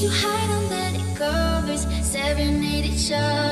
You hide under the covers, serenade each other.